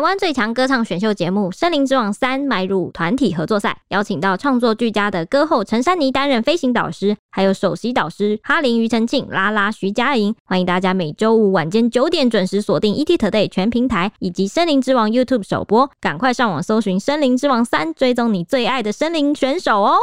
台湾最强歌唱选秀节目《森林之王三》迈入团体合作赛，邀请到创作俱佳的歌后陈珊妮担任飞行导师，还有首席导师哈林、庾澄庆、拉拉、徐佳莹。欢迎大家每周五晚间九点准时锁定 ETtoday 全平台以及《森林之王》YouTube 首播，赶快上网搜寻《森林之王三》，追踪你最爱的森林选手哦。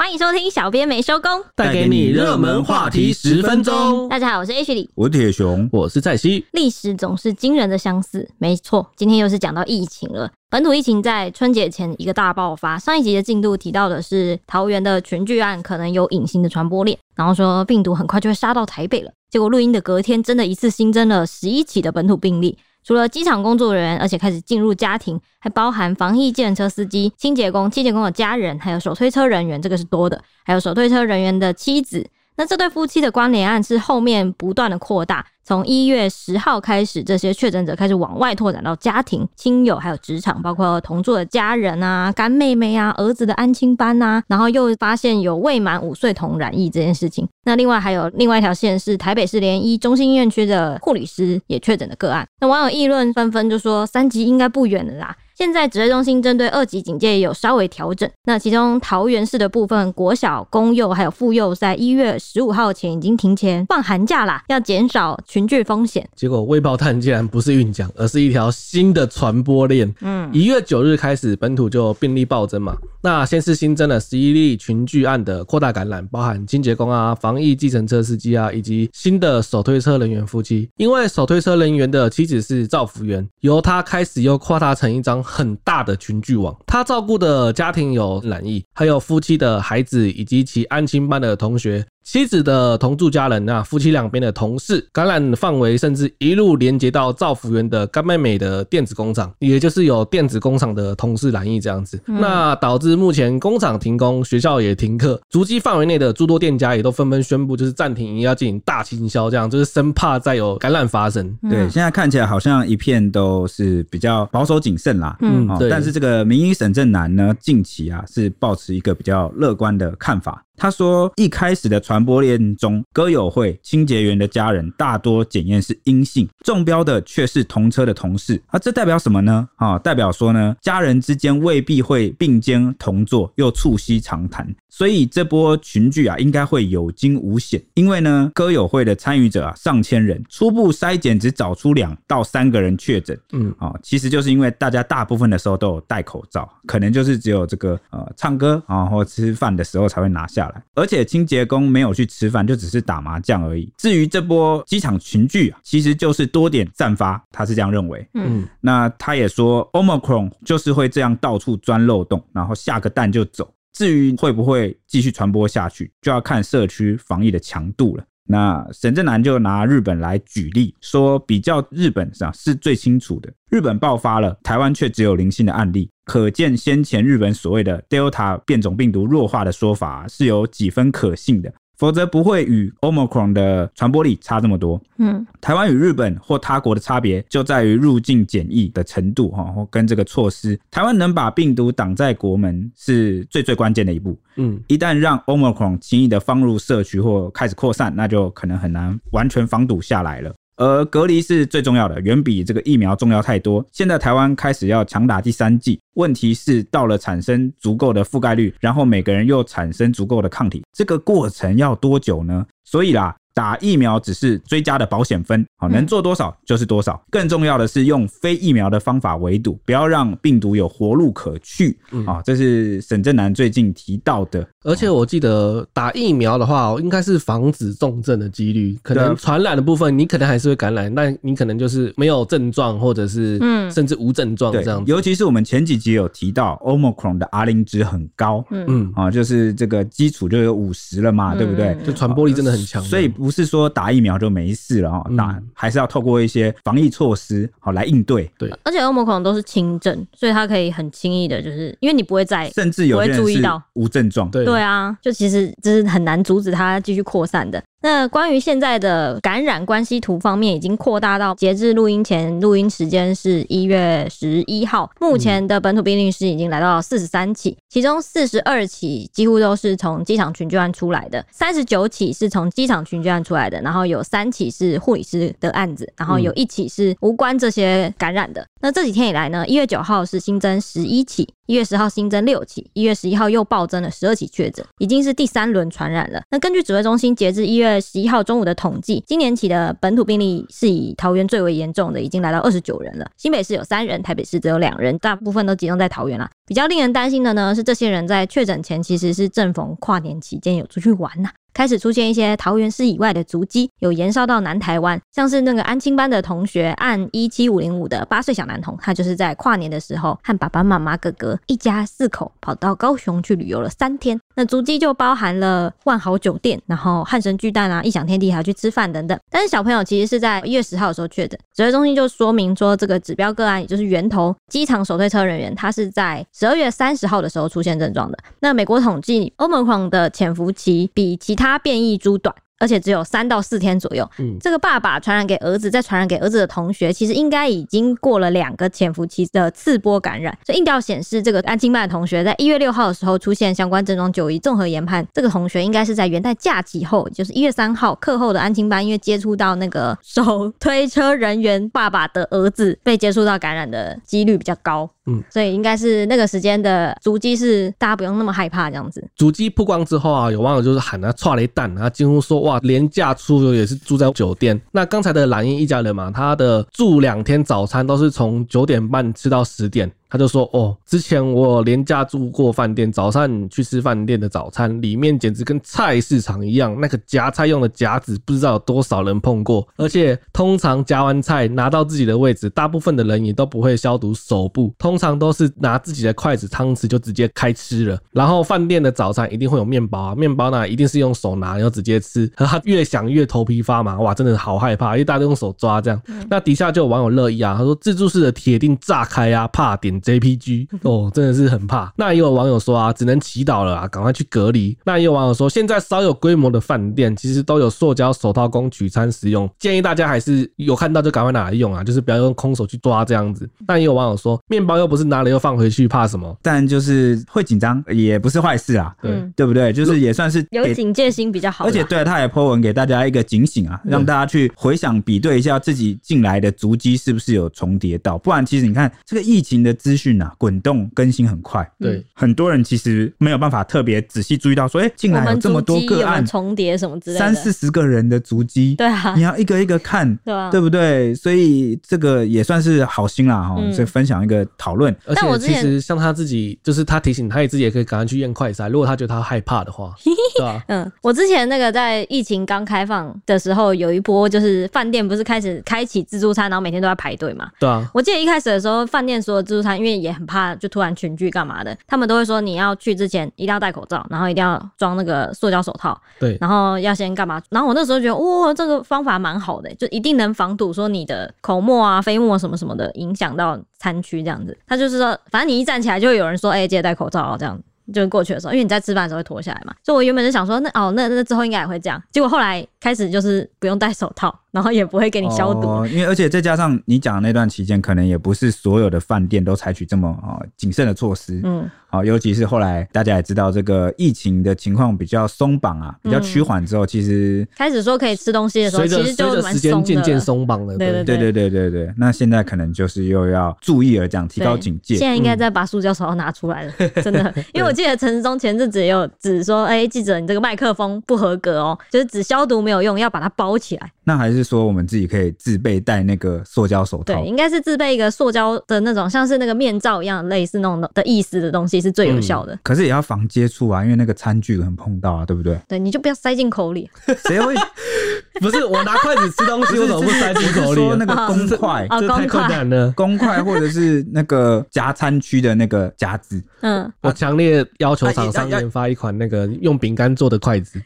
欢迎收听，小编没收工，带给你热门话题十分钟。大家好，我是 H 李，我是铁熊，我是蔡西。历史总是惊人的相似，没错，今天又是讲到疫情了。本土疫情在春节前一个大爆发。上一集的进度提到的是桃园的群聚案可能有隐形的传播链，然后说病毒很快就会杀到台北了。结果录音的隔天，真的一次新增了十一起的本土病例。除了机场工作人员，而且开始进入家庭，还包含防疫计程车司机、清洁工、清洁工的家人，还有手推车人员，这个是多的，还有手推车人员的妻子。那这对夫妻的关联案是后面不断的扩大，从一月十号开始，这些确诊者开始往外拓展到家庭、亲友，还有职场，包括同住的家人啊、干妹妹啊、儿子的安亲班啊，然后又发现有未满五岁童染疫这件事情。那另外还有另外一条线是台北市联医中心医院区的护理师也确诊的个案。那网友议论纷纷，就说三级应该不远了啦。现在指挥中心针对二级警戒也有稍微调整，那其中桃园市的部分国小、公幼还有妇幼，在一月十五号前已经提前放寒假啦，要减少群聚风险。结果未爆炭竟然不是运奖，而是一条新的传播链。嗯，一月九日开始本土就病例暴增嘛，那先是新增了十一例群聚案的扩大感染，包含清洁工啊、防疫计程车司机啊，以及新的手推车人员夫妻。因为手推车人员的妻子是造福员，由他开始又扩大成一张。很大的群聚网，他照顾的家庭有染疫，还有夫妻的孩子以及其安亲班的同学。妻子的同住家人啊，夫妻两边的同事感染范围甚至一路连接到造福园的干妹妹的电子工厂，也就是有电子工厂的同事染疫这样子，嗯、那导致目前工厂停工，学校也停课，足迹范围内的诸多店家也都纷纷宣布就是暂停营业，要进行大清销，这样就是生怕再有感染发生。对，现在看起来好像一片都是比较保守谨慎啦，嗯，对。但是这个名医沈正南呢，近期啊是保持一个比较乐观的看法。他说，一开始的传播链中，歌友会清洁员的家人大多检验是阴性，中标的却是同车的同事。啊，这代表什么呢？啊，代表说呢，家人之间未必会并肩同坐，又促膝长谈。所以这波群聚啊，应该会有惊无险。因为呢，歌友会的参与者啊，上千人，初步筛检只找出两到三个人确诊。嗯，啊，其实就是因为大家大部分的时候都有戴口罩，可能就是只有这个呃唱歌啊或吃饭的时候才会拿下来。而且清洁工没有去吃饭，就只是打麻将而已。至于这波机场群聚啊，其实就是多点散发，他是这样认为。嗯，那他也说，Omicron 就是会这样到处钻漏洞，然后下个蛋就走。至于会不会继续传播下去，就要看社区防疫的强度了。那沈正南就拿日本来举例，说比较日本上是最清楚的。日本爆发了，台湾却只有零星的案例，可见先前日本所谓的 Delta 变种病毒弱化的说法是有几分可信的。否则不会与 Omicron 的传播力差这么多。嗯，台湾与日本或他国的差别就在于入境检疫的程度哈，或跟这个措施。台湾能把病毒挡在国门是最最关键的一步。嗯，一旦让 Omicron 轻易的放入社区或开始扩散，那就可能很难完全防堵下来了。而隔离是最重要的，远比这个疫苗重要太多。现在台湾开始要强打第三剂，问题是到了产生足够的覆盖率，然后每个人又产生足够的抗体，这个过程要多久呢？所以啦。打疫苗只是追加的保险分，好，能做多少就是多少。更重要的是用非疫苗的方法围堵，不要让病毒有活路可去。啊，这是沈正南最近提到的。而且我记得打疫苗的话，应该是防止重症的几率，可能传染的部分你可能还是会感染，但你可能就是没有症状，或者是嗯，甚至无症状这样子。尤其是我们前几集有提到，Omicron 的 R 零值很高，嗯啊，就是这个基础就有五十了嘛，对不对？就传播力真的很强，所以。不是说打疫苗就没事了哈，打还是要透过一些防疫措施好来应对。对，而且欧盟可能都是轻症，所以它可以很轻易的，就是因为你不会在，甚至有些人是无症状。对对啊，就其实就是很难阻止它继续扩散的。那关于现在的感染关系图方面，已经扩大到截至录音前，录音时间是一月十一号，目前的本土病例是已经来到四十三起，其中四十二起几乎都是从机场群聚案出来的，三十九起是从机场群聚案出来的，然后有三起是护理师的案子，然后有一起是无关这些感染的。那这几天以来呢，一月九号是新增十一起，一月十号新增六起，一月十一号又暴增了十二起确诊，已经是第三轮传染了。那根据指挥中心截至一月十一号中午的统计，今年起的本土病例是以桃园最为严重的，已经来到二十九人了。新北市有三人，台北市只有两人，大部分都集中在桃园了。比较令人担心的呢，是这些人在确诊前其实是正逢跨年期间有出去玩呐、开始出现一些桃园市以外的足迹，有延烧到南台湾，像是那个安亲班的同学，按一七五零五的八岁小男童，他就是在跨年的时候和爸爸妈妈、哥哥一家四口跑到高雄去旅游了三天。那足迹就包含了万豪酒店，然后汉神巨蛋啊、异想天地，还要去吃饭等等。但是小朋友其实是在一月十号的时候确诊，指挥中心就说明说，这个指标个案也就是源头机场手推车人员，他是在十二月三十号的时候出现症状的。那美国统计，Omicron 的潜伏期比其他它变异株短。而且只有三到四天左右。嗯，这个爸爸传染给儿子，再传染给儿子的同学，其实应该已经过了两个潜伏期的次波感染。所以，硬调显示，这个安亲班的同学在一月六号的时候出现相关症状，就医综合研判，这个同学应该是在元旦假期后，就是一月三号课后的安亲班，因为接触到那个手推车人员爸爸的儿子，被接触到感染的几率比较高。嗯，所以应该是那个时间的足迹是大家不用那么害怕这样子。足迹曝光之后啊，有网友就是喊他剉咧等，他几乎说。哇，廉价出游也是住在酒店。那刚才的蓝英一家人嘛，他的住两天早餐都是从九点半吃到十点。他就说：“哦，之前我廉价住过饭店，早上去吃饭店的早餐，里面简直跟菜市场一样。那个夹菜用的夹子，不知道有多少人碰过。而且通常夹完菜拿到自己的位置，大部分的人也都不会消毒手部，通常都是拿自己的筷子、汤匙就直接开吃了。然后饭店的早餐一定会有面包啊，面包呢一定是用手拿，然后直接吃。和他越想越头皮发麻，哇，真的好害怕，因为大家都用手抓这样。那底下就有网友乐意啊，他说自助式的铁定炸开啊，怕点点。” JPG 哦，真的是很怕。那也有网友说啊，只能祈祷了啊，赶快去隔离。那也有网友说，现在稍有规模的饭店其实都有塑胶手套供取餐使用，建议大家还是有看到就赶快拿来用啊，就是不要用空手去抓这样子。那也有网友说，面包又不是拿了又放回去，怕什么？但就是会紧张，也不是坏事啊，对、嗯、对不对？就是也算是有警戒心比较好。而且对，他也 po 文给大家一个警醒啊，让大家去回想比对一下自己进来的足迹是不是有重叠到，不然其实你看这个疫情的资讯啊，滚动更新很快，对，很多人其实没有办法特别仔细注意到说，哎，竟然有这么多个案重叠什么之类的，三四十个人的足迹，对啊，你要一个一个看，对啊，对不对？所以这个也算是好心啦，哈，所以分享一个讨论。而且其实像他自己，就是他提醒他也自己也可以赶快去验快筛，如果他觉得他害怕的话，对吧？嗯，我之前那个在疫情刚开放的时候，有一波就是饭店不是开始开启自助餐，然后每天都在排队嘛，对啊。我记得一开始的时候，饭店所有自助餐因为也很怕。就突然群聚干嘛的？他们都会说你要去之前一定要戴口罩，然后一定要装那个塑胶手套，对，然后要先干嘛？然后我那时候觉得，哇，这个方法蛮好的，就一定能防堵说你的口沫啊、飞沫什么什么的影响到餐区这样子。他就是说，反正你一站起来就会有人说，哎、欸，记得戴口罩哦，这样。就过去的时候，因为你在吃饭的时候会脱下来嘛，所以我原本就想说，那哦，那那之后应该也会这样。结果后来开始就是不用戴手套，然后也不会给你消毒。哦，因为而且再加上你讲的那段期间，可能也不是所有的饭店都采取这么啊谨慎的措施。嗯。好，尤其是后来大家也知道这个疫情的情况比较松绑啊，比较趋缓之后，其实开始说可以吃东西的时候，其实就蛮松的。时间渐渐松绑了，对对对对对对对。那现在可能就是又要注意了，这样提高警戒。现在应该再把塑胶手套拿出来了，真的，因为我记得陈时中前阵子也有指说，哎，记者你这个麦克风不合格哦，就是只消毒没有用，要把它包起来。那还是说我们自己可以自备戴那个塑胶手套？对，应该是自备一个塑胶的那种，像是那个面罩一样，类似那种的意思的东西。是最有效的，嗯、可是也要防接触啊，因为那个餐具很碰到啊，对不对？对，你就不要塞进口里。谁会？不是我拿筷子吃东西，我怎么不塞进口里？说那个公筷，哦、这太困难了。公筷或者是那个夹餐区的那个夹子。嗯，我强烈要求厂商研发一款那个用饼干做的筷子。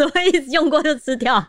什么意思？用过就吃掉？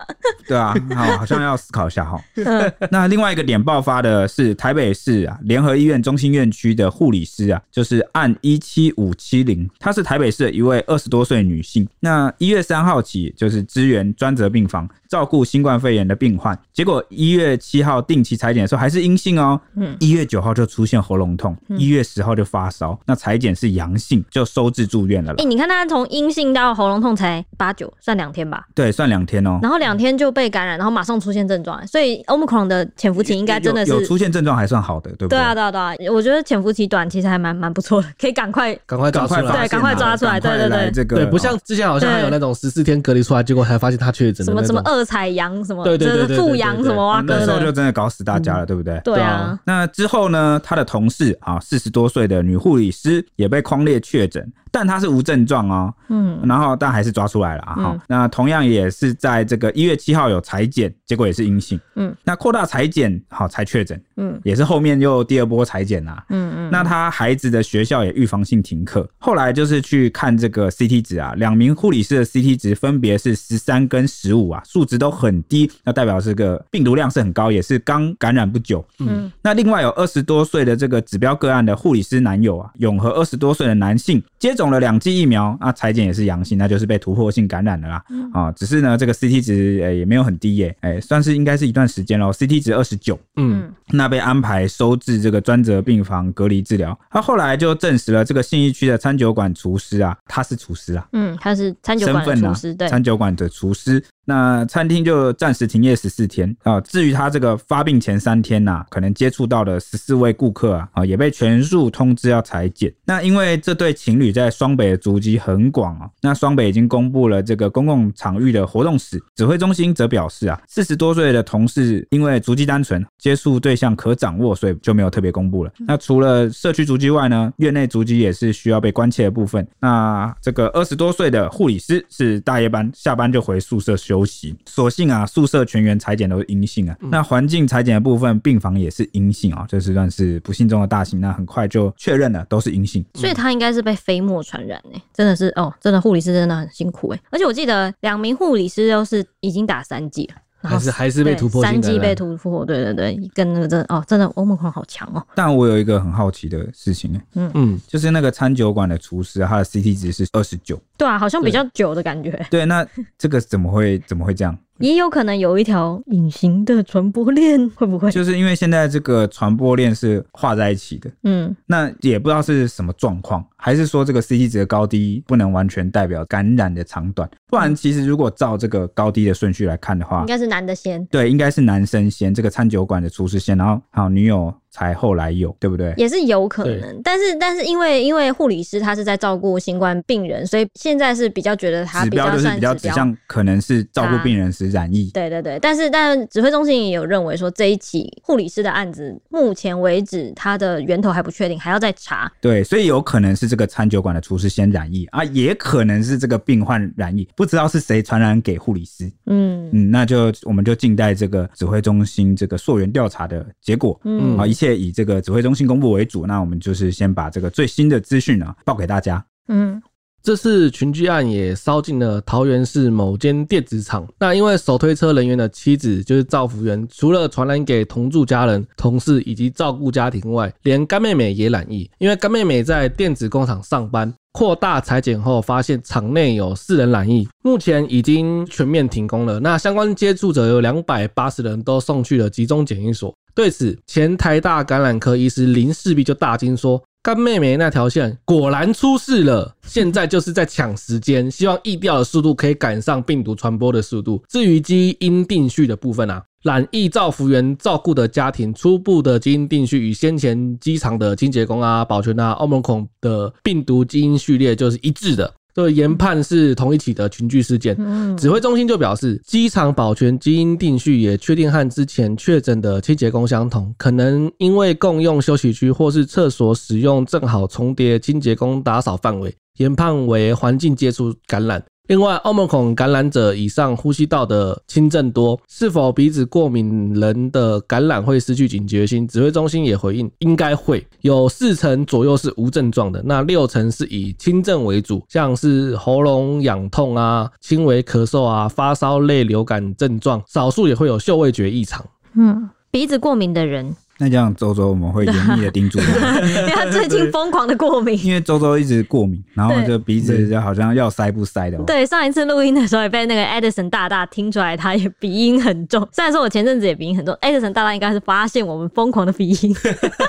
对啊，好，好像要思考一下哈。那另外一个点爆发的是台北市啊联合医院中心院区的护理师啊，就是按一七五七零，她是台北市的一位二十多岁女性。那一月三号起就是支援专责病房照顾新冠肺炎的病患，结果一月七号定期裁剪的时候还是阴性哦。嗯，一月九号就出现喉咙痛，一月十号就发烧，那裁剪是阳性，就收治住院了。哎、欸，你看他从阴性到喉咙痛才八九，算两天吧？对，算两天哦。然后两天就被感染，然后马上出现症状，所以 Omicron 的潜伏期应该真的是有，有出现症状还算好的，对不对？对啊，对啊，对啊，我觉得潜伏期短其实还蛮蛮不错的，可以赶快赶快抓出来，对，赶快抓出来，对对对，这个对，不像之前好像还有那种十四天隔离出来，结果才发现他确诊什么什么二采阳什么。对对对对，复阳什么哇？那时候就真的搞死大家了，对不对？对啊。那之后呢？他的同事啊，四十多岁的女护理师也被匡列确诊，但他是无症状哦。嗯。然后但还是抓出来了啊。好，那同样也是在这个一月七号有裁剪，结果也是阴性。嗯。那扩大裁剪好才确诊。嗯。也是后面又第二波裁剪啦。嗯嗯。那他孩子的学校也预防性停课，后来就是去看这个 CT 值啊，两名护理师的 CT 值分别是十三跟十五啊，数值都很低。那代表这个病毒量是很高，也是刚感染不久。嗯，那另外有二十多岁的这个指标个案的护理师男友啊，永和二十多岁的男性，接种了两剂疫苗啊，裁剪也是阳性，那就是被突破性感染了啦。啊，只是呢这个 CT 值诶也没有很低耶，诶算是应该是一段时间喽，CT 值二十九。嗯，那被安排收治这个专责病房隔离治疗。他后来就证实了这个信义区的餐酒馆厨师啊，他是厨师啊。嗯，他是餐酒馆的厨师，对，餐酒馆的厨师。那餐厅就暂时停业十四天啊。至于他这个发病前三天呐、啊，可能接触到的十四位顾客啊，啊也被全数通知要裁剪。那因为这对情侣在双北的足迹很广啊，那双北已经公布了这个公共场域的活动史。指挥中心则表示啊，四十多岁的同事因为足迹单纯，接触对象可掌握，所以就没有特别公布了。那除了社区足迹外呢，院内足迹也是需要被关切的部分。那这个二十多岁的护理师是大夜班，下班就回宿舍休息，所幸啊，宿舍全员裁剪都是阴性啊。嗯、那环境裁剪的部分，病房也是阴性啊，这是算是不幸中的大幸。那很快就确认了，都是阴性。所以他应该是被飞沫传染诶、欸，真的是哦，真的护理师真的很辛苦哎、欸。而且我记得两名护理师都是已经打三剂了。还是还是被突破，三级被突破，对对对，跟那个真的哦，真的欧盟狂好强哦。但我有一个很好奇的事情，嗯嗯，就是那个餐酒馆的厨师，他的 CT 值是二十九，对啊，好像比较久的感觉。对，那这个怎么会怎么会这样？也有可能有一条隐形的传播链，会不会？就是因为现在这个传播链是画在一起的，嗯，那也不知道是什么状况，还是说这个 CT 值的高低不能完全代表感染的长短？不然，其实如果照这个高低的顺序来看的话，应该是男的先，对，应该是男生先，这个餐酒馆的厨师先，然后还有女友。才后来有，对不对？也是有可能，但是但是因为因为护理师他是在照顾新冠病人，所以现在是比较觉得他比较算比较指向可能是照顾病人时染疫。对对对，但是但指挥中心也有认为说，这一起护理师的案子，目前为止他的源头还不确定，还要再查。对，所以有可能是这个餐酒馆的厨师先染疫啊，也可能是这个病患染疫，不知道是谁传染给护理师。嗯嗯，那就我们就静待这个指挥中心这个溯源调查的结果。嗯啊，一。切以这个指挥中心公布为主，那我们就是先把这个最新的资讯呢报给大家。嗯，这次群聚案也烧进了桃园市某间电子厂。那因为手推车人员的妻子就是赵福元，除了传染给同住家人、同事以及照顾家庭外，连干妹妹也染疫。因为干妹妹在电子工厂上班，扩大裁剪后发现厂内有四人染疫，目前已经全面停工了。那相关接触者有两百八十人都送去了集中检疫所。对此，前台大感染科医师林世璧就大惊说：“干妹妹那条线果然出事了，现在就是在抢时间，希望疫调的速度可以赶上病毒传播的速度。至于基因定序的部分啊，染疫造服员照顾的家庭初步的基因定序与先前机场的清洁工啊、保全啊、澳门孔的病毒基因序列就是一致的。”这个研判是同一起的群聚事件，指挥中心就表示，机场保全基因定序也确定和之前确诊的清洁工相同，可能因为共用休息区或是厕所使用正好重叠清洁工打扫范围，研判为环境接触感染。另外，欧盟孔感染者以上呼吸道的轻症多，是否鼻子过敏人的感染会失去警觉性？指挥中心也回应，应该会有四成左右是无症状的，那六成是以轻症为主，像是喉咙痒痛啊、轻微咳嗽啊、发烧类流感症状，少数也会有嗅味觉异常。嗯，鼻子过敏的人。那这样周周我们会严厉的叮嘱他，因 为他最近疯狂的过敏，因为周周一直过敏，然后就鼻子就好像要塞不塞的。对，上一次录音的时候也被那个 Edison 大大听出来，他也鼻音很重。虽然说我前阵子也鼻音很重，Edison 大大应该是发现我们疯狂的鼻音，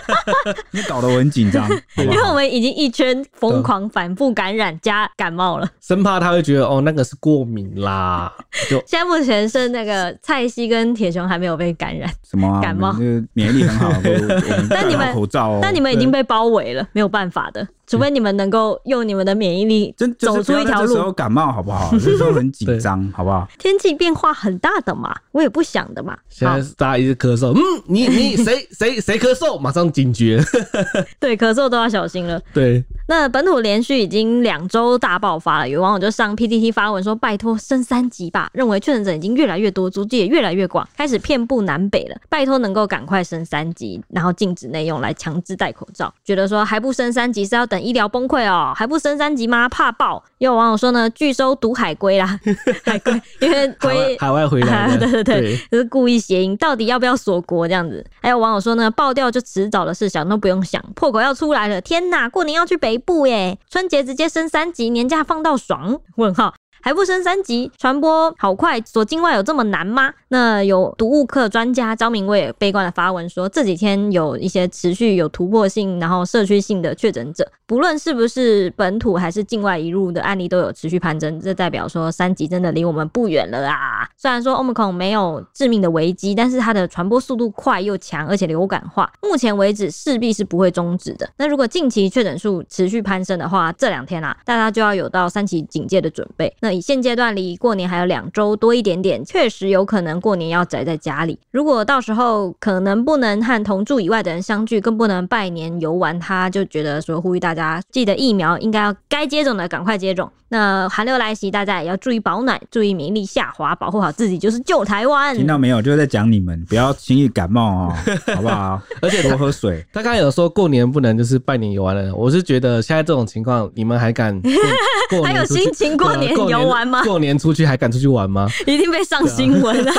你搞得我很紧张，因为我们已经一圈疯狂反复感染加感冒了，生怕他会觉得哦那个是过敏啦。就现在目前是那个蔡西跟铁雄还没有被感染，什么、啊、感冒？就是免疫力很好。但你们口罩、哦，但你们已经被包围了，没有办法的。除非你们能够用你们的免疫力走出一条路。这时候感冒好不好？这时候很紧张，好不好？天气变化很大的嘛，我也不想的嘛。现在大家一直咳嗽，嗯，你你谁 谁谁咳嗽，马上警觉。对，咳嗽都要小心了。对，那本土连续已经两周大爆发了，有网友就上 PTT 发文说：“拜托升三级吧！”认为确诊者已经越来越多，足迹也越来越广，开始遍布南北了。拜托能够赶快升三级，然后禁止内用来强制戴口罩。觉得说还不升三级是要等。医疗崩溃哦，还不升三级吗？怕爆！也有网友说呢，拒收毒海龟啦，海龟，因为龟海外回来，对对对，就是故意谐音。到底要不要锁国这样子？还有网友说呢，爆掉就迟早的事，想都不用想，破口要出来了！天哪，过年要去北部耶，春节直接升三级，年假放到爽？问号。还不升三级，传播好快，锁境外有这么难吗？那有毒物课专家张明卫悲观的发文说，这几天有一些持续有突破性，然后社区性的确诊者，不论是不是本土还是境外移入的案例，都有持续攀升，这代表说三级真的离我们不远了啊！虽然说 Omicron 没有致命的危机，但是它的传播速度快又强，而且流感化，目前为止势必是不会终止的。那如果近期确诊数持续攀升的话，这两天啊，大家就要有到三级警戒的准备。那以现阶段离过年还有两周多一点点，确实有可能过年要宅在家里。如果到时候可能不能和同住以外的人相聚，更不能拜年游玩，他就觉得说呼吁大家记得疫苗应该要该接种的赶快接种。那寒流来袭，大家也要注意保暖，注意免疫力下滑，保护好自己就是救台湾。听到没有？就是在讲你们不要轻易感冒哦，好不好？而且多喝水。他刚刚有说过年不能就是拜年游玩了，我是觉得现在这种情况，你们还敢 还有心情过年游玩吗？过年出去还敢出去玩吗？一定被上新闻啊！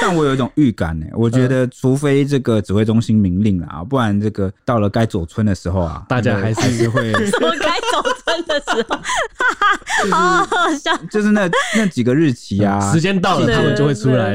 但我有一种预感呢，我觉得除非这个指挥中心明令啊，不然这个到了该走村的时候啊，大家还是会什么该走春的时候，好好笑。就是那那几个日期啊，时间到了他们就会出来。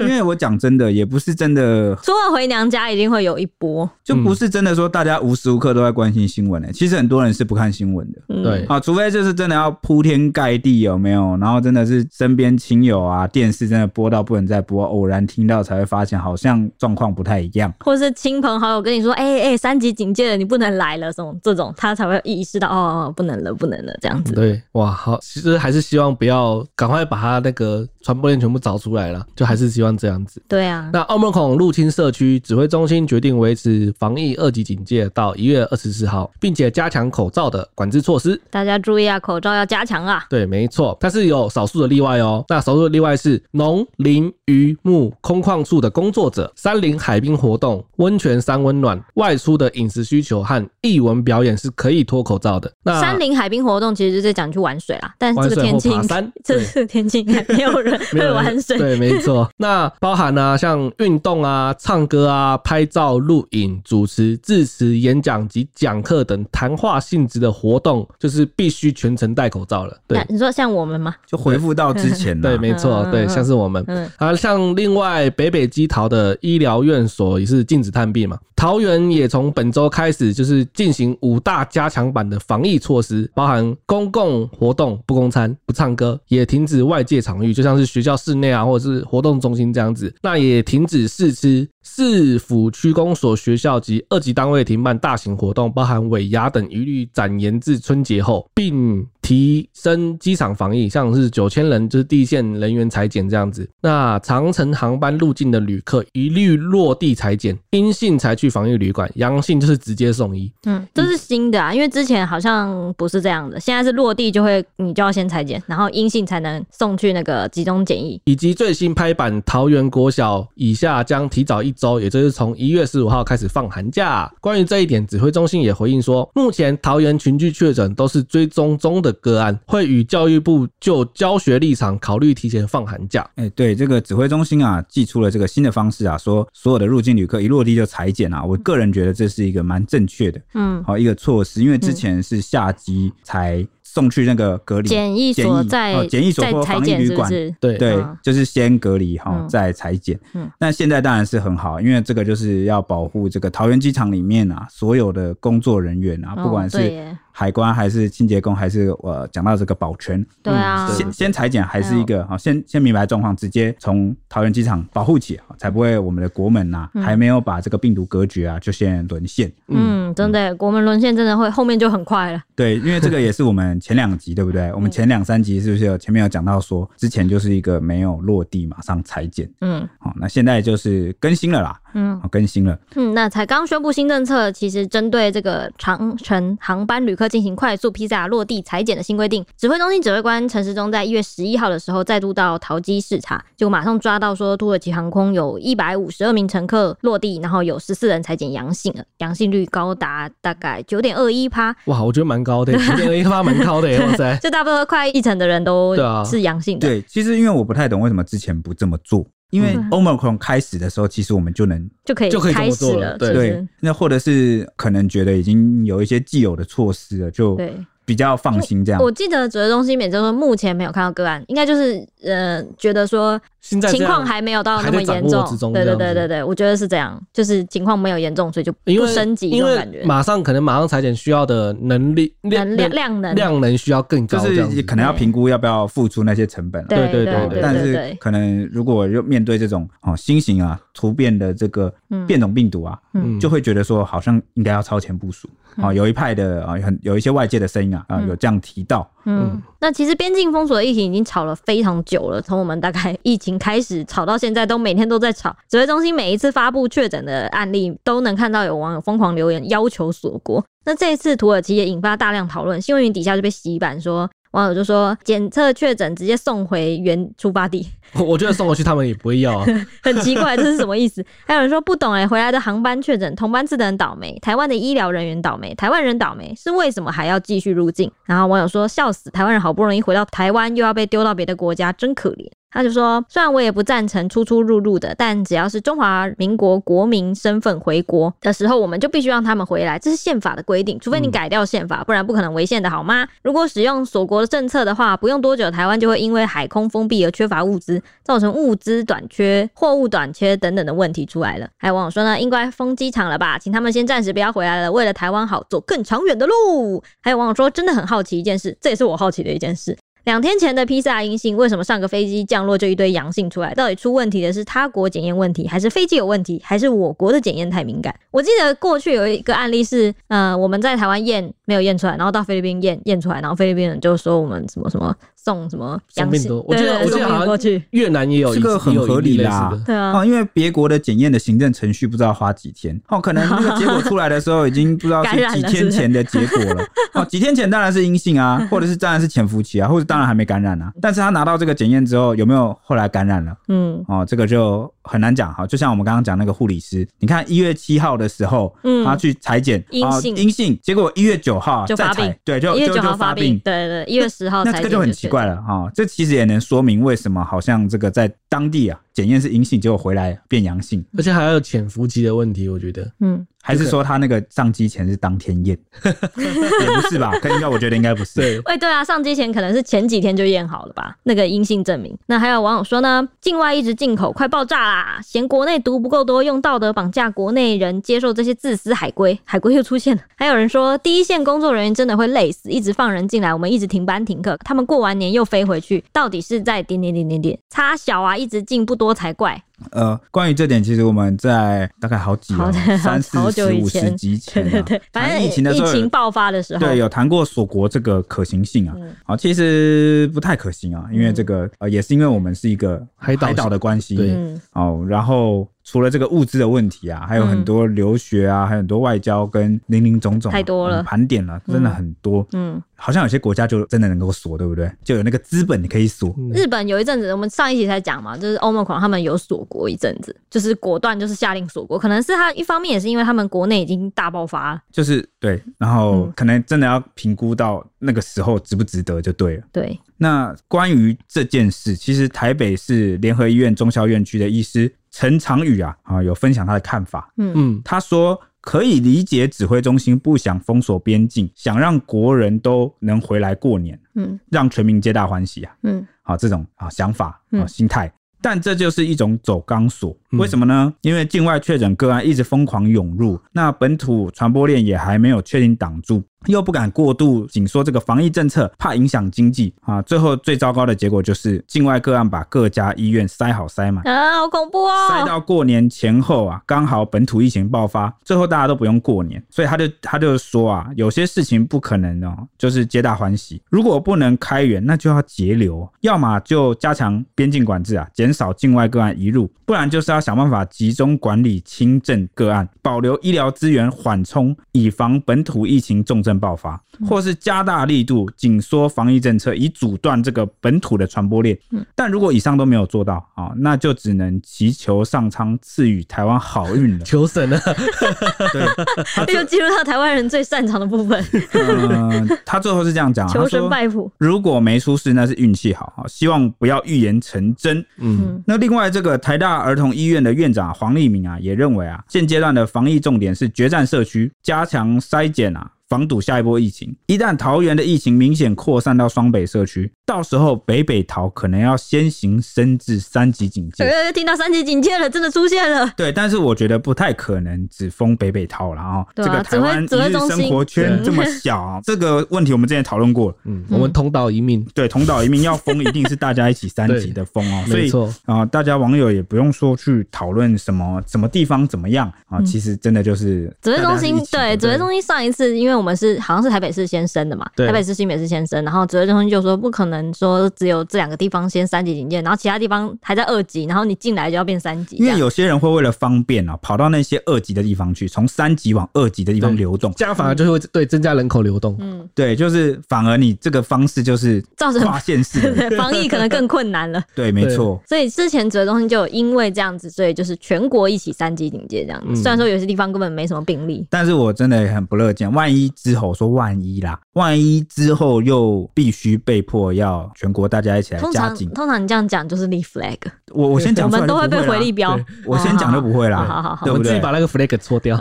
因为我讲真的，也不是真的，除了回娘家一定会有一波，就不是真的说大家无时无刻都在关心新闻呢。其实很多人是不看新闻的，对啊，除非就是真的要铺天盖地有没有？然后真的是身边亲友啊，电视真的播到不能再播，偶然听到才会发现好像状况不太一样，或是亲朋好友跟你说，哎、欸、哎、欸，三级警戒了，你不能来了，这种这种他才会意识到，哦，不能了，不能了，这样子。对，哇，好，其实还是希望不要赶快把它那个传播链全部找出来了，就还是希望这样子。对啊，那奥密克戎入侵社区，指挥中心决定维持防疫二级警戒到一月二十四号，并且加强口罩的管制措施。大家注意啊，口罩要加强啊。对，没错，但是有少数的例外哦。那少数的例外是农林渔牧空旷处的工作者、山林海滨活动、温泉山温暖、外出的饮食需求和艺文表演是可以脱口罩的。那山林海滨活动其实就是讲去玩水啦，但是这个天气，这次天气应该没有人 会玩水。对，没错。那包含呢、啊，像运动啊、唱歌啊、拍照、录影、主持、致辞、演讲及讲课等谈话性质的活动，就是必须全程戴口罩了。对，你说像我们吗？就回复到之前的。对，没错，对，像是我们。嗯。啊，像另外北北基桃的医疗院所也是禁止探病嘛。桃园也从本周开始就是进行五大加强版的防疫措施，包含公共活动不供餐、不唱歌，也停止外界场域，就像是学校室内啊，或者是活动中心这样子。那也停止试吃。市府区公所、学校及二级单位停办大型活动，包含尾牙等，一律展延至春节后，并。提升机场防疫，像是九千人就是第一线人员裁剪这样子。那长城航班入境的旅客一律落地裁剪，阴性才去防疫旅馆，阳性就是直接送医。嗯，这是新的啊，因为之前好像不是这样的，现在是落地就会你就要先裁剪，然后阴性才能送去那个集中检疫。以及最新拍板，桃园国小以下将提早一周，也就是从一月十五号开始放寒假。关于这一点，指挥中心也回应说，目前桃园群聚确诊都是追踪中的个案，会与教育部就教学立场考虑提前放寒假。哎，对，这个指挥中心啊，寄出了这个新的方式啊，说所有的入境旅客一落地就裁剪啊，我个人觉得这是一个蛮正确的，嗯，好一个措施，因为之前是下机才。送去那个隔离检疫所在，在检疫所或防疫旅馆，对对，就是先隔离哈，再裁剪。嗯，那现在当然是很好，因为这个就是要保护这个桃园机场里面啊所有的工作人员啊，不管是。海关还是清洁工，还是我讲到这个保全，对啊，嗯、先先裁剪还是一个好，先先明白状况，直接从桃园机场保护起，才不会我们的国门呐、啊嗯、还没有把这个病毒隔绝啊，就先沦陷。嗯，真的，国门沦陷真的会后面就很快了。对，因为这个也是我们前两集对不对？我们前两三集是不是有前面有讲到说，之前就是一个没有落地马上裁剪，嗯，好，那现在就是更新了啦。嗯，更新了。嗯，那才刚宣布新政策，其实针对这个长城航班旅客进行快速 PCR 落地裁剪的新规定，指挥中心指挥官陈时中在一月十一号的时候再度到桃机视察，就马上抓到说土耳其航空有一百五十二名乘客落地，然后有十四人裁剪阳性了，阳性率高达大概九点二一趴。哇，我觉得蛮高的，九点二一趴蛮高的耶，哇塞，就差不多快一成的人都是阳性的。对，其实因为我不太懂为什么之前不这么做。因为 Omicron 开始的时候，其实我们就能就可以就可以开始了，对对。那或者是可能觉得已经有一些既有的措施了，就对。比较放心这样。我记得指挥中心每周说目前没有看到个案，应该就是呃觉得说情况还没有到那么严重。对对对对对，我觉得是这样，就是情况没有严重，所以就不升级那种感觉。马上可能马上裁剪需要的能力能量量能量能需要更高，就是可能要评估要不要付出那些成本。对对对对。但是可能如果又面对这种哦新型啊突变的这个变种病毒啊，就会觉得说好像应该要超前部署。啊，有一派的啊，很有一些外界的声音啊，啊，有这样提到。嗯，嗯，那其实边境封锁的疫情已经吵了非常久了，从我们大概 疫情开始吵到现在，都每天都在吵。指挥中心每一次发布确诊的案例，都能看到有网友疯狂留言要求锁国。那这一次土耳其也引发大量讨论，新闻云底下就被洗版说。网友就说，检测确诊直接送回原出发地。我觉得送回去他们也不会要啊，很奇怪，这是什么意思？还有人说不懂哎，回来的航班确诊同班次的人倒霉，台湾的医疗人员倒霉，台湾人倒霉，是为什么还要继续入境？然后网友说笑死，台湾人好不容易回到台湾，又要被丢到别的国家，真可怜。他就说，虽然我也不赞成出出入入的，但只要是中华民国国民身份回国的时候，我们就必须让他们回来，这是宪法的规定。除非你改掉宪法，不然不可能违宪的好吗？如果使用锁国的政策的话，不用多久，台湾就会因为海空封闭而缺乏物资，造成物资短缺、货物短缺等等的问题出来了。还有网友说呢，应该封机场了吧？请他们先暂时不要回来了，为了台湾好，走更长远的路。还有网友说，真的很好奇一件事，这也是我好奇的一件事。两天前的 PCR 阴性，为什么上个飞机降落就一堆阳性出来？到底出问题的是他国检验问题，还是飞机有问题，还是我国的检验太敏感？我记得过去有一个案例是，呃，我们在台湾验没有验出来，然后到菲律宾验验出来，然后菲律宾人就说我们什么什么。送什么阳性？我觉得我觉得好像越南也有这个很合理啦，对啊，因为别国的检验的行政程序不知道花几天，哦，可能那个 结果出来的时候已经不知道是几天前的结果了，哦，几天前当然是阴性啊，或者是当然是潜伏期啊，或者当然还没感染啊，但是他拿到这个检验之后有没有后来感染了？嗯，哦，这个就很难讲。哈，就像我们刚刚讲那个护理师，你看一月七号的时候，嗯，他去裁剪阴性。阴性，结果一月九号就发病，对，就就就发病，对对，一月十号，那这个就很奇怪了哈，这其实也能说明为什么好像这个在当地啊检验是阴性，结果回来变阳性，而且还要有潜伏期的问题，我觉得，嗯。还是说他那个上机前是当天验？也不是吧？应该我觉得应该不是。对，哎，对啊，上机前可能是前几天就验好了吧？那个阴性证明。那还有网友说呢，境外一直进口快爆炸啦，嫌国内毒不够多，用道德绑架国内人，接受这些自私海归。海归又出现了。还有人说，第一线工作人员真的会累死，一直放人进来，我们一直停班停课，他们过完年又飞回去，到底是在点点点点点，差小啊，一直进不多才怪。呃，关于这点，其实我们在大概好几三四十五十集前，对对对，反正疫情的时候，疫情爆发的时候，对，有谈过锁国这个可行性啊。好，其实不太可行啊，因为这个呃，也是因为我们是一个海岛的关系，对，哦，然后。除了这个物资的问题啊，还有很多留学啊，嗯、还有很多外交跟零零总总，太多了，盘点了，真的很多。嗯，好像有些国家就真的能够锁，对不对？就有那个资本你可以锁。日本有一阵子，我们上一集才讲嘛，就是 Omicron 他们有锁国一阵子，就是果断就是下令锁国，可能是他一方面也是因为他们国内已经大爆发，就是对，然后可能真的要评估到那个时候值不值得就对了。对，那关于这件事，其实台北市联合医院中校院区的医师。陈长宇啊啊，有分享他的看法。嗯嗯，他说可以理解指挥中心不想封锁边境，想让国人都能回来过年。嗯，让全民皆大欢喜啊。嗯，好，这种啊想法啊心态，但这就是一种走钢索。为什么呢？因为境外确诊个案一直疯狂涌入，那本土传播链也还没有确定挡住。又不敢过度紧缩这个防疫政策，怕影响经济啊！最后最糟糕的结果就是境外个案把各家医院塞好塞满啊，好恐怖哦！塞到过年前后啊，刚好本土疫情爆发，最后大家都不用过年，所以他就他就说啊，有些事情不可能哦，就是皆大欢喜。如果不能开源，那就要节流，要么就加强边境管制啊，减少境外个案移入，不然就是要想办法集中管理轻症个案，保留医疗资源缓冲，以防本土疫情重症。爆发，或是加大力度紧缩防疫政策，以阻断这个本土的传播链。但如果以上都没有做到啊，那就只能祈求上苍赐予台湾好运了。求神了！对，又进入到台湾人最擅长的部分。嗯，他最后是这样讲：求神拜佛。如果没出事，那是运气好啊。希望不要预言成真。嗯，那另外这个台大儿童医院的院长黄立明啊，也认为啊，现阶段的防疫重点是决战社区，加强筛检啊。防堵下一波疫情，一旦桃园的疫情明显扩散到双北社区，到时候北北桃可能要先行升至三级警戒。对，听到三级警戒了，真的出现了。对，但是我觉得不太可能只封北北桃了啊。这个台湾一日生活圈这么小，这个问题我们之前讨论过。嗯，我们同岛一命。对，同岛一命要封，一定是大家一起三级的封哦。没错啊，大家网友也不用说去讨论什么什么地方怎么样啊，其实真的就是指挥中心。对，指挥中心上一次因为。我们是好像是台北市先升的嘛，对台北市、新北市先升，然后指挥中心就说不可能说只有这两个地方先三级警戒，然后其他地方还在二级，然后你进来就要变三级。因为有些人会为了方便啊，跑到那些二级的地方去，从三级往二级的地方流动，这样反而就是会对增加人口流动。嗯，对，就是反而你这个方式就是造成跨县市防疫可能更困难了。对，没错。所以之前指挥中心就有因为这样子，所以就是全国一起三级警戒这样子。嗯、虽然说有些地方根本没什么病例，但是我真的很不乐见，万一之后。说万一啦，万一之后又必须被迫要全国大家一起来加紧。通常你这样讲就是立 flag。我我先讲，我们都会被回力标。我先讲就不会啦，好好好，对不对？自己把那个 flag 搓掉，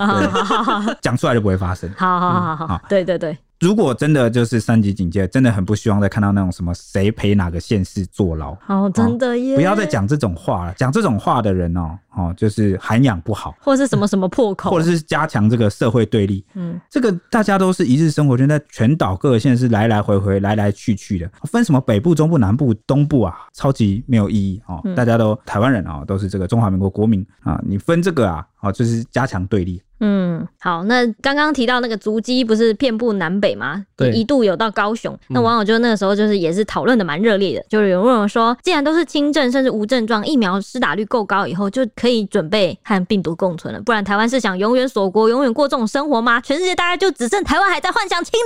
讲出来就不会发生。好好好好好，对对对。如果真的就是三级警戒，真的很不希望再看到那种什么谁陪哪个县市坐牢。哦，真的耶！不要再讲这种话了，讲这种话的人哦，哦，就是涵养不好，或者是什么什么破口，或者是加强这个社会对立。嗯，这个大家都是一日生活圈，在全岛各个县市来来回回、来来去去的，分什么北部、中部、南部、东部啊，超级没有意义哦。大家都台湾人啊，都是这个中华民国国民啊，你分这个啊，哦，就是加强对立。嗯，好，那刚刚提到那个足迹不是遍布南北吗？对，一度有到高雄。那网友就那个时候就是也是讨论的蛮热烈的，就是有人问我说，既然都是轻症甚至无症状，疫苗施打率够高以后就可以准备和病毒共存了，不然台湾是想永远锁国、永远过这种生活吗？全世界大概就只剩台湾还在幻想清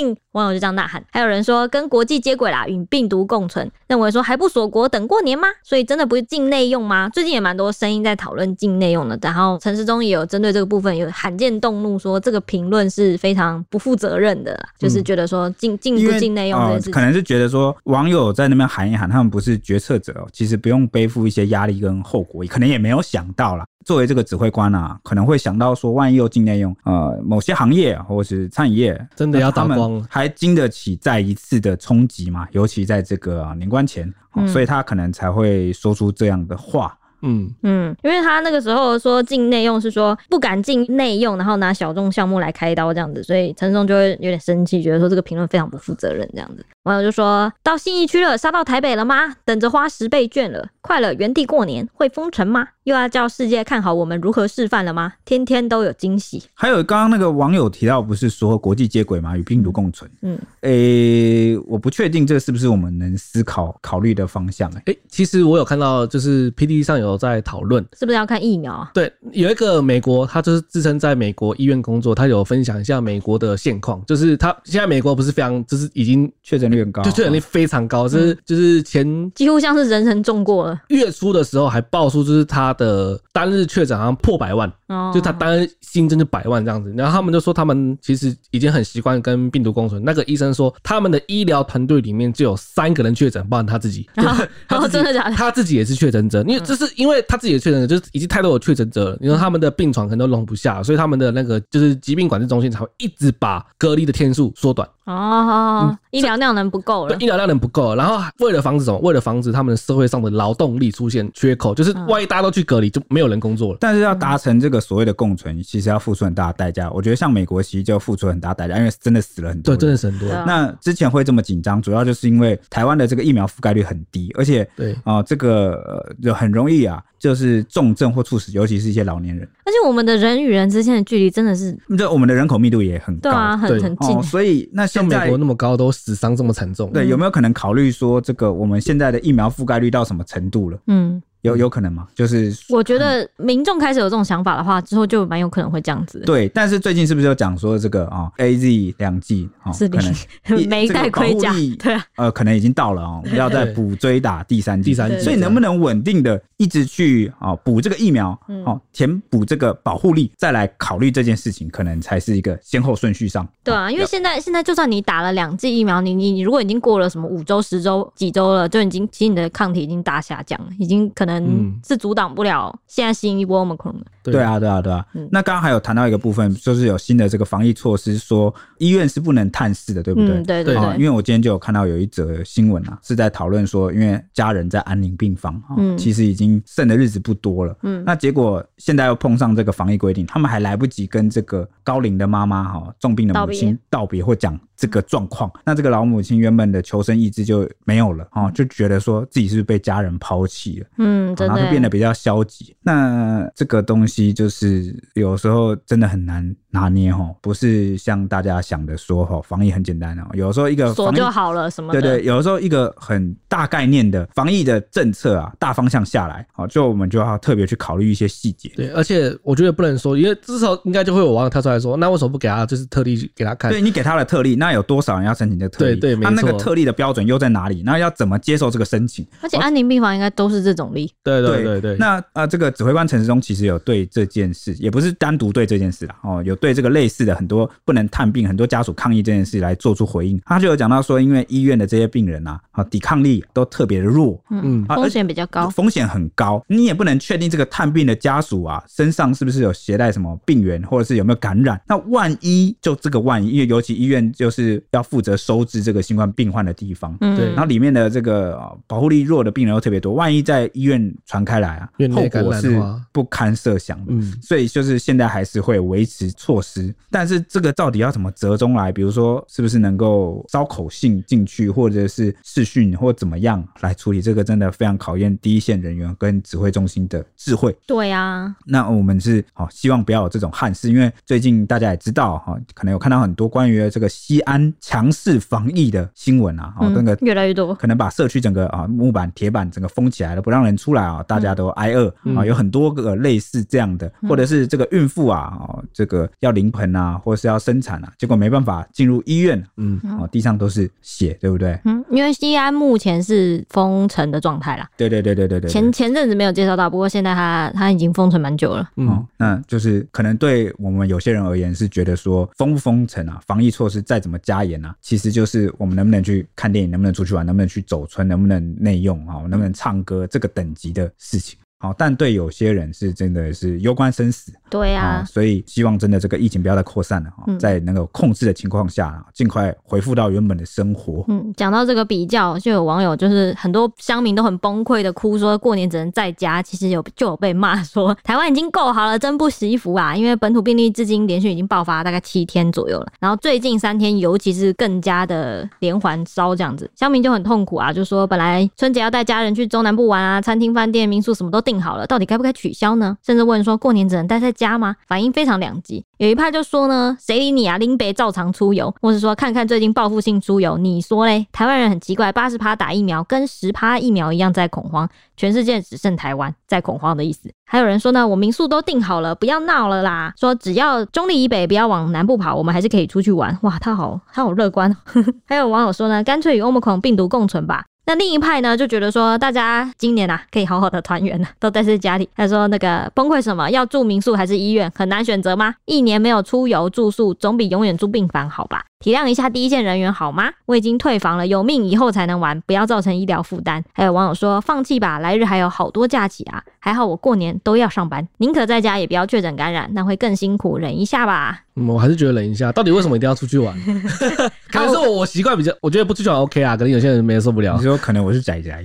零。网友就这样呐喊。还有人说跟国际接轨啦，与病毒共存，认为说还不锁国等过年吗？所以真的不是境内用吗？最近也蛮多声音在讨论境内用的，然后陈时中也有针对这个部分。有罕见动怒，说这个评论是非常不负责任的，嗯、就是觉得说禁禁不禁内用这件事，呃，可能是觉得说网友在那边喊一喊，他们不是决策者，其实不用背负一些压力跟后果，可能也没有想到啦。作为这个指挥官啊，可能会想到说，万一又禁内用，呃，某些行业或是餐饮业真的要打光，还经得起再一次的冲击嘛？尤其在这个年关前，嗯、所以他可能才会说出这样的话。嗯嗯，因为他那个时候说禁内用是说不敢禁内用，然后拿小众项目来开刀这样子，所以陈松就会有点生气，觉得说这个评论非常不负责任这样子。网友就说到信义区了，杀到台北了吗？等着花十倍券了，快了，原地过年会封城吗？又要叫世界看好我们如何示范了吗？天天都有惊喜。还有刚刚那个网友提到，不是说国际接轨吗？与病毒共存。嗯，诶、欸，我不确定这是不是我们能思考考虑的方向、欸。诶、欸，其实我有看到，就是 PTT 上有在讨论，是不是要看疫苗啊？对，有一个美国，他就是自称在美国医院工作，他有分享一下美国的现况，就是他现在美国不是非常，就是已经确诊率很高，就确诊率非常高，就是、嗯、就是前几乎像是人人中过了。月初的时候还爆出就是他的单日确诊好像破百万，哦，就他单日新增就百万这样子。然后他们就说他们其实已经很习惯跟病毒共存。那个医生说他们的医疗团队里面就有三个人确诊，包含他自己，哦、他自己、哦、真的假的？他自己也是确诊者，因为这是因为他自己的确诊者，就是已经太多有确诊者了。因为他们的病床可能都容不下，所以他们的那个就是疾病管制中心才会一直把隔离的天数缩短。哦，嗯、医疗量能不够了，对，医疗量能不够。然后为了防止什么？为了防止他们的社会上的劳动力出现缺口，就是万一大家都去隔离，就没有人工作了。但是要达成这个所谓的共存，其实要付出很大的代价。我觉得像美国其实就付出很大代价，因为真的死了很多。对，真的死很多。那之前会这么紧张，主要就是因为台湾的这个疫苗覆盖率很低，而且对啊、呃，这个就很容易啊。就是重症或猝死，尤其是一些老年人。而且我们的人与人之间的距离真的是，这我们的人口密度也很高，对啊，很很近。哦，所以那像美国那么高，都死伤这么惨重，对，有没有可能考虑说，这个我们现在的疫苗覆盖率到什么程度了？嗯。有有可能吗？就是我觉得民众开始有这种想法的话，之后就蛮有可能会这样子。对，但是最近是不是有讲说这个啊，A Z 两剂啊，是可能 没带盔甲，对啊，呃，可能已经到了哦，要再补追打第三剂。第三剂，所以能不能稳定的一直去啊补这个疫苗，哦，填补这个保护力，再来考虑这件事情，可能才是一个先后顺序上。对啊，因为现在现在就算你打了两剂疫苗，你你你如果已经过了什么五周、十周、几周了，就已经其实你的抗体已经大下降了，已经可能是阻挡不了现在新一波 Omicron 了。对啊，对啊，对啊。嗯、那刚刚还有谈到一个部分，就是有新的这个防疫措施，说医院是不能探视的，对不对？嗯、对对对、哦。因为我今天就有看到有一则新闻啊，是在讨论说，因为家人在安宁病房啊，嗯、其实已经剩的日子不多了。嗯。那结果现在又碰上这个防疫规定，他们还来不及跟这个高龄的妈妈哈、重病的母亲道别或讲这个状况，那这个老母亲原本的求生意志就没有了啊，就觉得说自己是被家人抛弃了，嗯，然后就变得比较消极。那这个东西就是有时候真的很难拿捏哈，不是像大家想的说哈，防疫很简单哦，有时候一个锁就好了什么的，对对，有的时候一个很大概念的防疫的政策啊，大方向下来，好，就我们就要特别去考虑一些细节。对，而且我觉得不能说，因为至少应该就会有网友跳出来说，那为什么不给他就是特例给他看？对，你给他的特例，那。有多少人要申请这个特例？对对，他那个特例的标准又在哪里？那要怎么接受这个申请？而且安宁病房应该都是这种例。对对对对。那呃，这个指挥官陈时中其实有对这件事，也不是单独对这件事啦，哦，有对这个类似的很多不能探病、很多家属抗议这件事来做出回应。他就有讲到说，因为医院的这些病人啊，啊，抵抗力都特别的弱，嗯，风险比较高，风险很高，你也不能确定这个探病的家属啊身上是不是有携带什么病源，或者是有没有感染。那万一就这个万一，因为尤其医院就是要负责。收治这个新冠病患的地方，对，然后里面的这个保护力弱的病人又特别多，万一在医院传开来啊，后果是不堪设想的。嗯，所以就是现在还是会维持措施，但是这个到底要怎么折中来？比如说，是不是能够捎口信进去，或者是视讯，或怎么样来处理？这个真的非常考验第一线人员跟指挥中心的智慧。对啊，那我们是好希望不要有这种憾事，因为最近大家也知道哈，可能有看到很多关于这个西安强势。防疫的新闻啊，哦，那个越来越多，可能把社区整个啊木板、铁板整个封起来了，不让人出来啊，大家都挨饿啊，有很多个类似这样的，或者是这个孕妇啊，哦，这个要临盆啊，或者是要生产啊，结果没办法进入医院，嗯，哦，地上都是血，对不对？嗯，因为西安目前是封城的状态啦。对对对对对对。前前阵子没有介绍到，不过现在他他已经封城蛮久了。嗯，那就是可能对我们有些人而言是觉得说封不封城啊，防疫措施再怎么加严啊，其实就是我们能不能去看电影，能不能出去玩，能不能去走村，能不能内用啊，能不能唱歌，这个等级的事情。好，但对有些人是真的是攸关生死。对啊，所以希望真的这个疫情不要再扩散了哈，嗯、在能够控制的情况下，尽快恢复到原本的生活。嗯，讲到这个比较，就有网友就是很多乡民都很崩溃的哭说，过年只能在家。其实有就有被骂说，台湾已经够好了，真不惜福啊！因为本土病例至今连续已经爆发大概七天左右了，然后最近三天尤其是更加的连环烧这样子，乡民就很痛苦啊，就说本来春节要带家人去中南部玩啊，餐厅、饭店、民宿什么都订好了，到底该不该取消呢？甚至问说，过年只能待在家吗？反应非常两极。有一派就说呢，谁理你啊，林北照常出游，或是说看看最近报复性出游，你说嘞？台湾人很奇怪，八十趴打疫苗跟十趴疫苗一样在恐慌，全世界只剩台湾在恐慌的意思。还有人说呢，我民宿都订好了，不要闹了啦，说只要中立以北不要往南部跑，我们还是可以出去玩。哇，他好他好乐观。还有网友说呢，干脆与 Omicron 病毒共存吧。那另一派呢，就觉得说，大家今年啊，可以好好的团圆了，都待在家里。他说那个崩溃什么，要住民宿还是医院，很难选择吗？一年没有出游住宿，总比永远住病房好吧？体谅一下第一线人员好吗？我已经退房了，有命以后才能玩，不要造成医疗负担。还有网友说，放弃吧，来日还有好多假期啊。还好我过年都要上班，宁可在家也不要确诊感染，那会更辛苦，忍一下吧。嗯，我还是觉得忍一下。到底为什么一定要出去玩？可能是我我习惯比较，我觉得不出去玩 OK 啊。可能有些人没受不了。你说可能我是宅宅。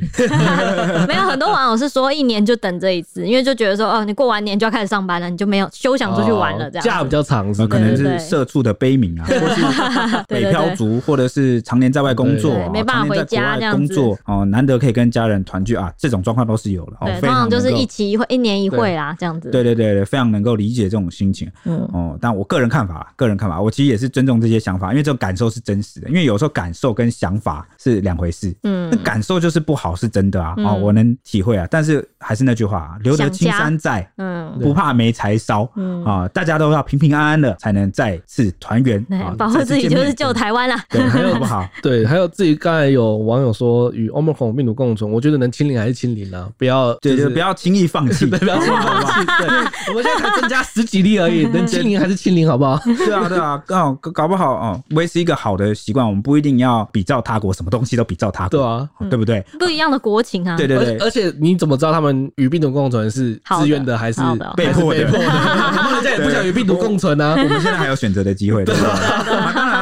没有很多网友是说一年就等这一次，因为就觉得说哦，你过完年就要开始上班了，你就没有休想出去玩了。这样、哦、假比较长是，可能是社畜的悲鸣啊，或是北漂族，或者是常年在外工作，没办法回家这样工作哦，难得可以跟家人团聚啊，这种状况都是有的。对，通常就是一期一会，一年一会啦，这样子。对对对对，非常能够理解这种心情。嗯哦，但我个人看法，个人看法。我其实也是尊重这些想法，因为这种感受是真实的。因为有时候感受跟想法是两回事。嗯，那感受就是不好，是真的啊。哦，我能体会啊。但是还是那句话，留得青山在，嗯，不怕没柴烧。嗯啊，大家都要平平安安的，才能再次团圆。保护自己就是救台湾了。对，还有不好。对，还有自己刚才有网友说与 Omicron 病毒共存，我觉得能清零还是清零啊，不要就是不要轻易放弃，不要轻易放弃。对，我们现在才增加十几例而已，能清零还是清零，好不好？对啊，对啊。啊，刚好搞不好哦，维持一个好的习惯，我们不一定要比照他国，什么东西都比照他国，对啊，对不对？不一样的国情啊，对对对。而且你怎么知道他们与病毒共存是自愿的还是被迫的？他们现在也不想与病毒共存啊。我们现在还有选择的机会，对吧？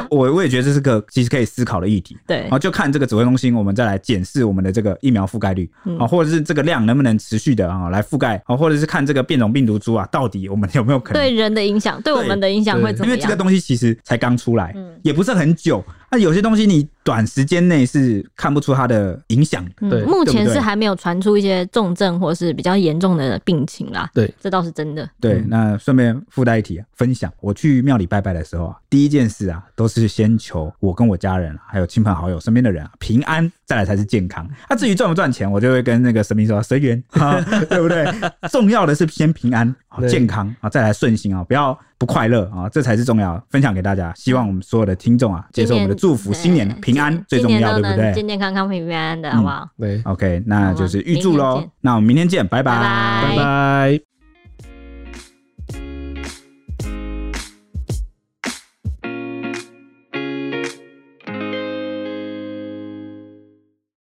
我我也觉得这是个其实可以思考的议题。对，然后就看这个指挥中心，我们再来检视我们的这个疫苗覆盖率啊，或者是这个量能不能持续的啊来覆盖啊，或者是看这个变种病毒株啊，到底我们有没有可能对人的影响，对我们的影响会怎么样？因为这个东西其实才刚。出来，也不是很久。那有些东西你短时间内是看不出它的影响，对，目前是还没有传出一些重症或是比较严重的病情啦。对，这倒是真的。对，那顺便附带一提分享，我去庙里拜拜的时候啊，第一件事啊，都是先求我跟我家人还有亲朋好友身边的人啊平安，再来才是健康。那至于赚不赚钱，我就会跟那个神明说随缘，对不对？重要的是先平安、健康啊，再来顺心啊，不要不快乐啊，这才是重要。分享给大家，希望我们所有的听众啊，接受我们的祝福，新年平安最重要，对不对？健健康康、平平安安的，好不好？对，OK，那就是预祝喽。那我们明天见，拜拜，拜拜。